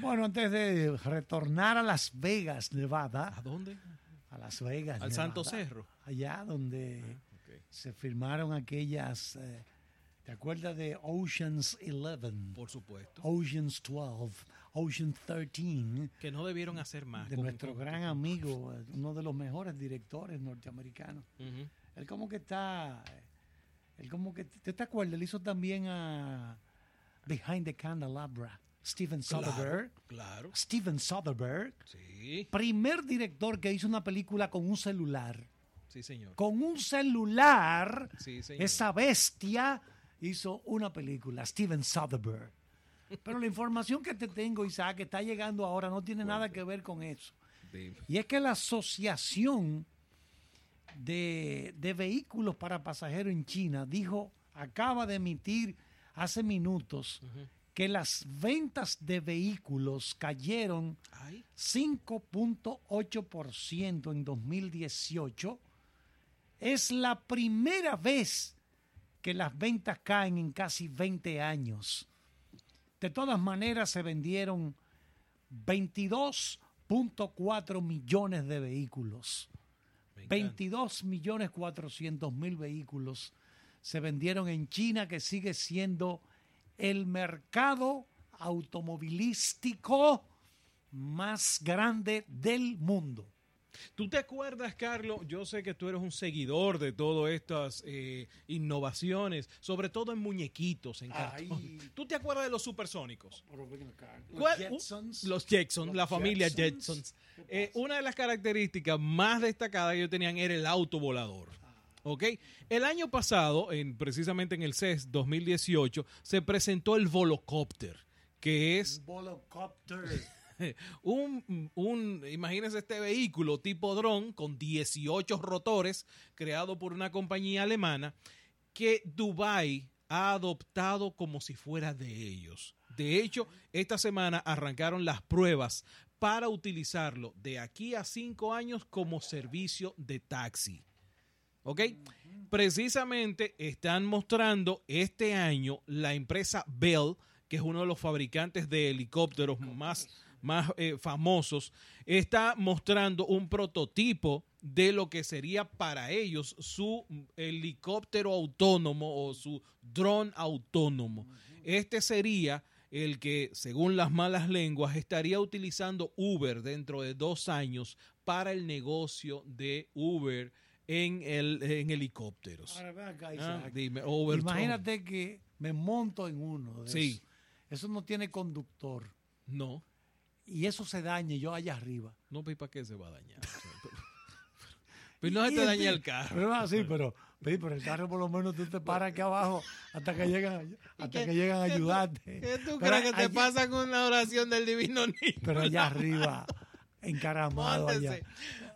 Bueno, antes de retornar a Las Vegas, Nevada. ¿A dónde? A Las Vegas. Al Santo Cerro. Allá donde Ah, se firmaron aquellas. eh, ¿Te acuerdas de Oceans 11? Por supuesto. Oceans 12, Oceans 13. Que no debieron hacer más. De con- nuestro con- gran amigo, eh, uno de los mejores directores norteamericanos. Él como que está. eh, Él como que. ¿Te, te acuerdas? Él hizo también a Behind the Candelabra. Steven Soderbergh. Claro. Steven Soderbergh. Sí. Primer director que hizo una película con un celular. Sí, señor. Con un celular. Sí, señor. Esa bestia hizo una película. Steven Soderbergh. Pero la información que te tengo, Isaac, que está llegando ahora, no tiene nada que ver con eso. Dime. Y es que la Asociación de, de Vehículos para Pasajeros en China dijo, acaba de emitir hace minutos que las ventas de vehículos cayeron Ay. 5.8% en 2018. Es la primera vez que las ventas caen en casi 20 años. De todas maneras, se vendieron 22.4 millones de vehículos. Me encanta. 22 millones 400 mil vehículos se vendieron en China, que sigue siendo el mercado automovilístico más grande del mundo. ¿Tú te acuerdas, Carlos? Yo sé que tú eres un seguidor de todas estas eh, innovaciones, sobre todo en muñequitos, en cartón. Ay. ¿Tú te acuerdas de los supersónicos? Los ¿Cuál- Jetsons. Los Jetsons, Los la familia Jetsons. Jetsons. ¿Qué Eh, una de las características más destacadas que ellos tenían era el auto volador. ¿Ok? El año pasado, en, precisamente en el CES 2018, se presentó el Volocopter, que es Volocopter. un, un, imagínense este vehículo tipo dron con 18 rotores creado por una compañía alemana que Dubai ha adoptado como si fuera de ellos. De hecho, esta semana arrancaron las pruebas para utilizarlo de aquí a cinco años como servicio de taxi. ¿Ok? Precisamente están mostrando este año la empresa Bell, que es uno de los fabricantes de helicópteros más, más eh, famosos, está mostrando un prototipo de lo que sería para ellos su helicóptero autónomo o su dron autónomo. Este sería el que, según las malas lenguas, estaría utilizando Uber dentro de dos años para el negocio de Uber en, el, en helicópteros. Ahora ven acá, Ah, dime. Imagínate que me monto en uno de Sí. esos. Eso no tiene conductor. No, Y eso se dañe yo allá arriba. no, pues ¿para qué se va a dañar? O sea, pero, pero no se te Y daña el carro. Pero es así, pero, ve, pero el carro por lo menos tú te paras aquí abajo hasta que llegan, hasta que llegan a ¿Qué tú- ayudarte. ¿Qué tú Pero crees que te allá- pasa con la oración del divino niño? Pero allá arriba, encaramado allá. Móntese. Ya,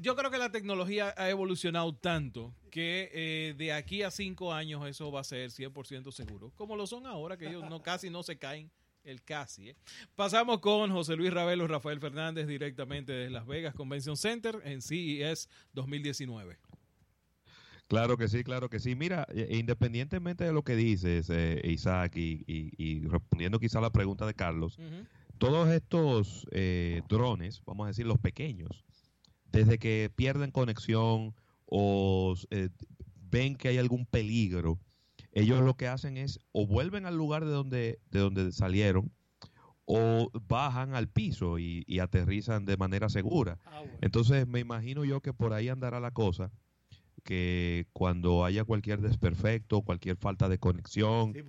Yo creo que la tecnología ha evolucionado tanto que eh, de aquí a cinco años eso va a ser 100% seguro. Como lo son ahora, que ellos no, casi no se caen. El casi. ¿eh? Pasamos con José Luis Ravelo, Rafael Fernández, directamente de Las Vegas Convention Center en CES 2019. Claro que sí, claro que sí. Mira, eh, independientemente de lo que dices, eh, Isaac, y, y- y respondiendo quizá a la pregunta de Carlos, todos estos eh, drones, vamos a decir los pequeños, desde que pierden conexión o eh, ven que hay algún peligro, ellos lo que hacen es o vuelven al lugar de donde, de donde salieron o bajan al piso y, y aterrizan de manera segura. Ah, bueno. Entonces me imagino yo que por ahí andará la cosa, que cuando haya cualquier desperfecto, cualquier falta de conexión, Sí,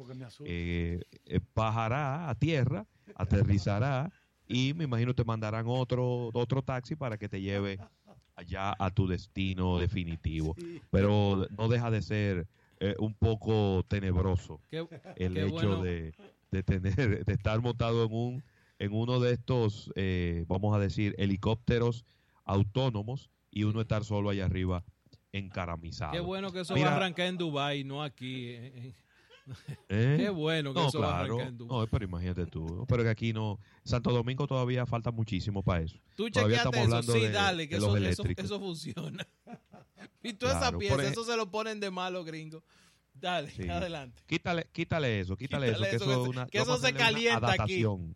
eh, eh, bajará a tierra, aterrizará y me imagino te mandarán otro otro taxi para que te lleve allá a tu destino definitivo. Sí. Pero no deja de ser eh, un poco tenebroso Qué, el qué hecho bueno. de, de tener de estar montado en un en uno de estos eh, vamos a decir helicópteros autónomos y uno estar solo allá arriba encaramizado. Qué bueno que eso Mira, va a arrancar en Dubai, no aquí. eh, eh. Qué bueno que no, eso va a claro. No, pero imagínate tú. Pero que aquí no. Santo Domingo todavía falta muchísimo para eso. Tú Todavía estamos eso, hablando sí, de- dale, que de eso, eso, eso funciona. y toda esa Claro, pieza, por ej- eso se lo ponen de malo, gringo. Dale, Sí. adelante. Quítale, quítale eso, quítale, Quítale eso, que eso, que una, que eso se calienta aquí. Vamos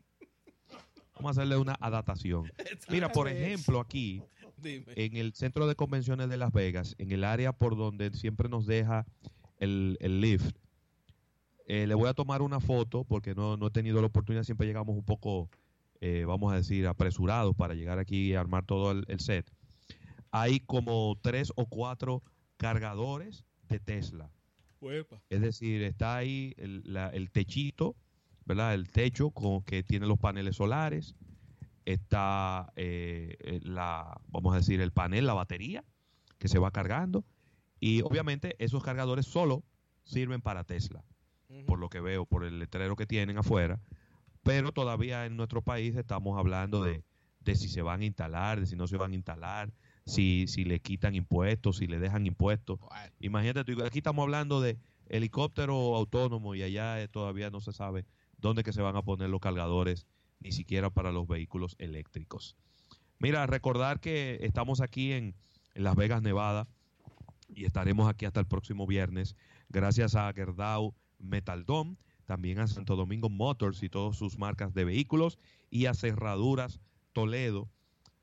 a hacerle una adaptación. Mira, por ejemplo, aquí, Dime. en el centro de convenciones de Las Vegas, en el área por donde siempre nos deja el, el lift, eh, le voy a tomar una foto porque no, no he tenido la oportunidad, siempre llegamos un poco, eh, vamos a decir, apresurados para llegar aquí y armar todo el, el set. Hay como tres o cuatro cargadores de Tesla. Huepa. Es decir, está ahí el, la- el techito, ¿verdad? El techo con, que tiene los paneles solares. Está eh, la, vamos a decir, el panel, la batería que se va cargando. Y obviamente esos cargadores solo sirven para Tesla, Por lo que veo, por el letrero que tienen afuera. Pero todavía en nuestro país estamos hablando de, de si se van a instalar, de si no se van a instalar, si, si le quitan impuestos, si le dejan impuestos. Bueno, Imagínate, tú, aquí estamos hablando de helicóptero autónomo y allá eh, todavía no se sabe dónde que se van a poner los cargadores, ni siquiera para los vehículos eléctricos. Mira, recordar que estamos aquí en, en Las Vegas, Nevada, y estaremos aquí hasta el próximo viernes, gracias a Gerdau Metaldom, también a Santo Domingo Motors y todas sus marcas de vehículos, y a Cerraduras Toledo,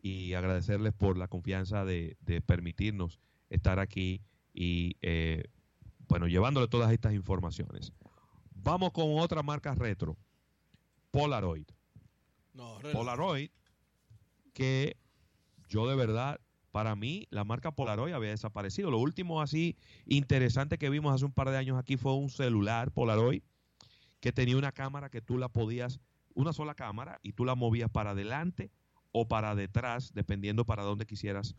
y agradecerles por la confianza de, de permitirnos estar aquí y, eh, bueno, llevándole todas estas informaciones. Vamos con otra marca retro, Polaroid. no. Polaroid, que yo de verdad, para mí, la marca Polaroid había desaparecido. Lo último así interesante que vimos hace un par de años aquí fue un celular Polaroid que tenía una cámara que tú la podías, una sola cámara, y tú la movías para adelante o para detrás, dependiendo para dónde quisieras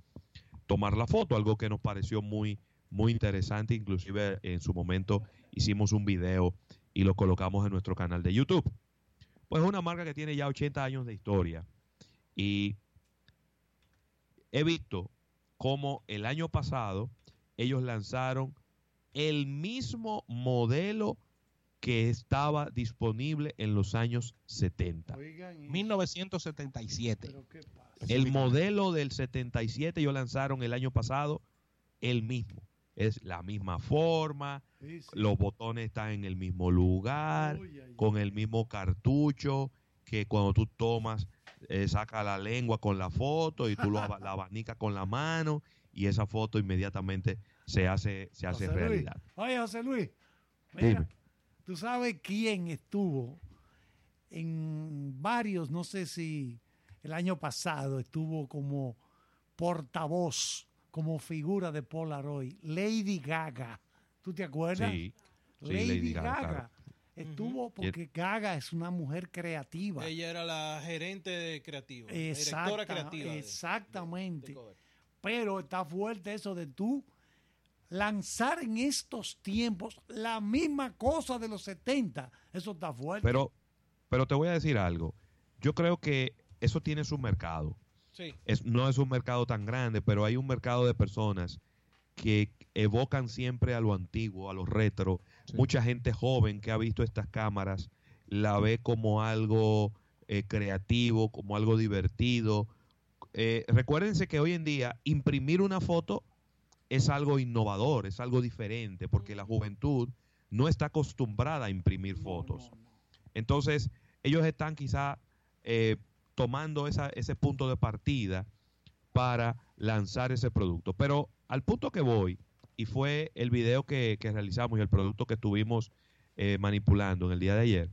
tomar la foto, algo que nos pareció muy, muy interesante, inclusive en su momento hicimos un video y lo colocamos en nuestro canal de YouTube. Pues es una marca que tiene ya 80 años de historia y he visto cómo el año pasado ellos lanzaron el mismo modelo que estaba disponible en los años 70. Oigan, y- 1977. pero qué pasa. El modelo del 77 ellos lanzaron el año pasado el mismo. Es la misma forma, Sí, sí. los botones están en el mismo lugar, Uy, ay, con ay. el mismo cartucho, que cuando tú tomas, eh, saca la lengua con la foto y tú lo, la abanicas con la mano y esa foto inmediatamente se hace, se hace José Luis. realidad. Oye, José Luis, mira, Dime. ¿tú sabes quién estuvo en varios, no sé si el año pasado estuvo como portavoz, como figura de Polaroid? Lady Gaga. ¿Tú te acuerdas? Sí, sí, Lady, Lady Gaga. Estuvo porque Gaga es una mujer creativa. Ella era la gerente de creativa, Exacta- directora creativa. de- exactamente. de. Pero está fuerte eso de tú lanzar en estos tiempos la misma cosa de los 70. Eso está fuerte. Pero, pero te voy a decir algo. Yo creo que eso tiene su mercado. Sí, es, no es un mercado tan grande, pero hay un mercado de personas que evocan siempre a lo antiguo, a lo retro. Sí. Mucha gente joven que ha visto estas cámaras la ve como algo eh, creativo, como algo divertido. Eh, recuérdense que hoy en día imprimir una foto es algo innovador, es algo diferente, porque la juventud no está acostumbrada a imprimir fotos. Entonces, ellos están quizá eh, tomando esa- ese punto de partida para lanzar ese producto. Pero al punto que voy, y fue el video que, que realizamos y el producto que estuvimos eh, manipulando en el día de ayer,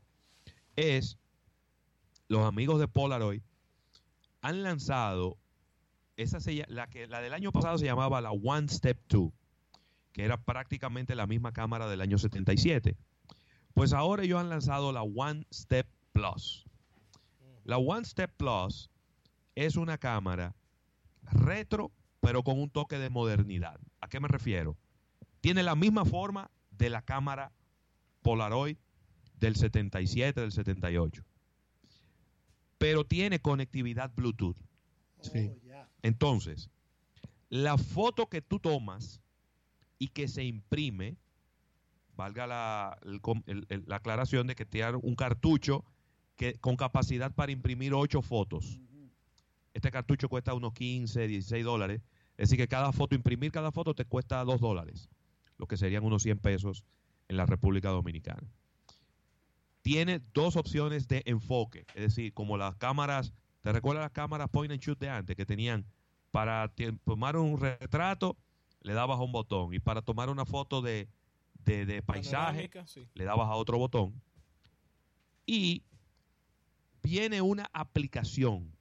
es los amigos de Polaroid han lanzado esa se la que la del año pasado se llamaba la One Step 2, que era prácticamente la misma cámara del año 77. Pues ahora ellos han lanzado la One Step Plus. La One Step Plus es una cámara retro, pero con un toque de modernidad. ¿A qué me refiero? Tiene la misma forma de la cámara Polaroid del 77, del 78. Pero tiene conectividad Bluetooth. Sí. Oh. Entonces, la foto que tú tomas y que se imprime, valga la, el com- el- el- la aclaración de que tiene un cartucho que, con capacidad para imprimir ocho fotos. Ujú. Este cartucho cuesta unos 15, 16 dólares. Es decir, que cada foto, imprimir cada foto te cuesta 2 dólares, lo que serían unos 100 pesos en la República Dominicana. tiene dos opciones de enfoque, es decir, como las cámaras, ¿te recuerdas las cámaras point and shoot de antes que tenían para tomar un retrato, le dabas a un botón y para tomar una foto de, de, de paisaje, sí. le dabas a otro botón y viene una aplicación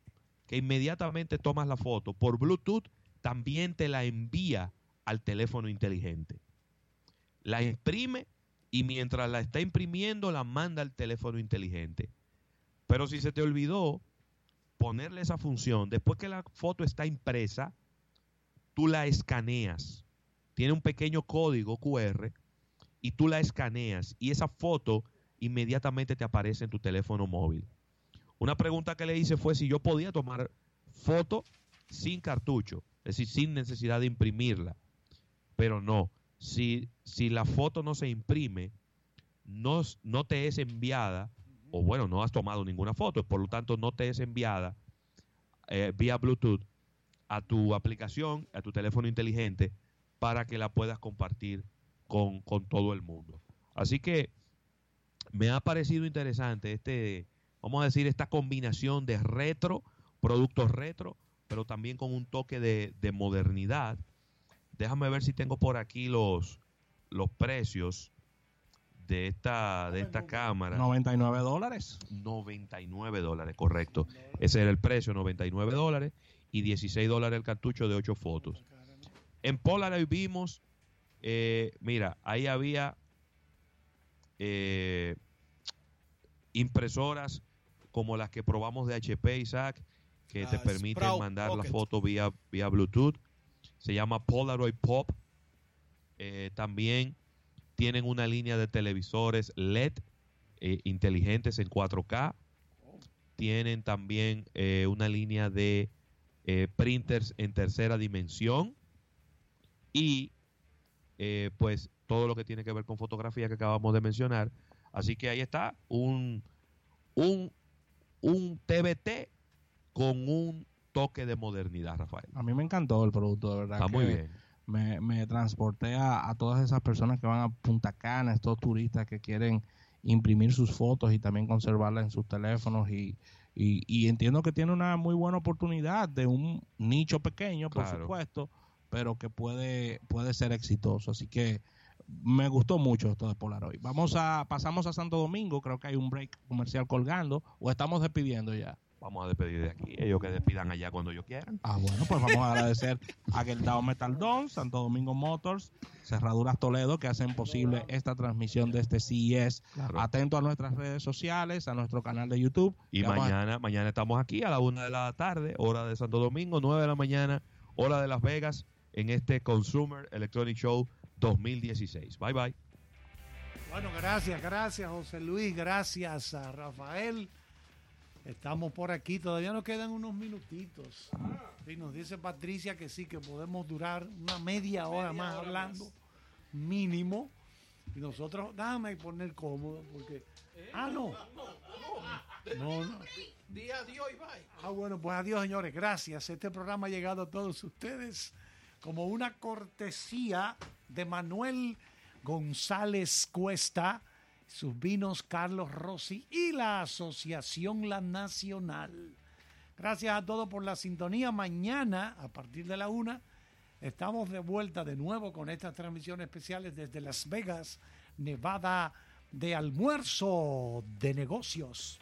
que inmediatamente tomas la foto por Bluetooth, también te la envía al teléfono inteligente. La imprime y mientras la está imprimiendo la manda al teléfono inteligente. Pero si se te olvidó ponerle esa función, después que la foto está impresa, tú la escaneas. Tiene un pequeño código QR y tú la escaneas y esa foto inmediatamente te aparece en tu teléfono móvil. Una pregunta que le hice fue si yo podía tomar foto sin cartucho, es decir, sin necesidad de imprimirla. Pero no, si, si la foto no se imprime, no, no te es enviada, o bueno, no has tomado ninguna foto, por lo tanto no te es enviada eh, vía Bluetooth a tu aplicación, a tu teléfono inteligente, para que la puedas compartir con, con todo el mundo. Así que me ha parecido interesante este, vamos a decir, esta combinación de retro, productos retro, pero también con un toque de, de modernidad. Déjame ver si tengo por aquí los, los precios de esta, de esta cámara. 99 dólares. 99 dólares, correcto. Ese era el precio, 99 dólares y 16 dólares el cartucho de 8 fotos. En Polaroid vimos, eh, mira, ahí había eh, impresoras como las que probamos de HP, Isaac, que te Las permiten Sprout mandar la foto vía, vía Bluetooth. Se llama Polaroid Pop. Eh, también tienen una línea de televisores LED eh, inteligentes en 4K. Tienen también eh, una línea de printers en tercera dimensión. Y pues todo lo que tiene que ver con fotografía que acabamos de mencionar. Así que ahí está un, un, un TBT con un toque de modernidad, Rafael. A mí me encantó el producto, de verdad. Está muy que bien. Me, me transporté a, a todas esas personas que van a Punta Cana, estos turistas que quieren imprimir sus fotos y también conservarlas en sus teléfonos y, y, y entiendo que tiene una muy buena oportunidad de un nicho pequeño, por Claro. supuesto, pero que puede, puede ser exitoso. Así que me gustó mucho esto de Polaroid. Vamos a, pasamos a Santo Domingo, creo que hay un break comercial colgando, o estamos despidiendo ya. Vamos a despedir de aquí. Ellos que despidan allá cuando ellos quieran. Ah, bueno, pues vamos a agradecer a Geldao Metal Don, Santo Domingo Motors, Cerraduras Toledo, que hacen posible esta transmisión de este CES. Claro. Atento a nuestras redes sociales, a nuestro canal de YouTube. Y a- mañana, mañana estamos aquí a la una de la tarde, hora de Santo Domingo, nueve de la mañana, hora de Las Vegas, en este Consumer Electronic Show 2016. Bye bye. Bueno, gracias, gracias José Luis, gracias a Rafael. Estamos por aquí, todavía nos quedan unos minutitos. Y nos dice Patricia que sí, que podemos durar una media hora Media más hora hablando, más. mínimo. Y nosotros, déjame poner cómodo, porque... Ah, no. No, no. Día adiós y bye. Ah, bueno, pues adiós, señores. Gracias. Este programa ha llegado a todos ustedes como una cortesía de Manuel González Cuesta, sus vinos Carlos Rossi y la Asociación La Nacional. Gracias a todos por la sintonía. Mañana, a partir de la una, estamos de vuelta de nuevo con estas transmisiones especiales desde Las Vegas, Nevada, de almuerzo de negocios.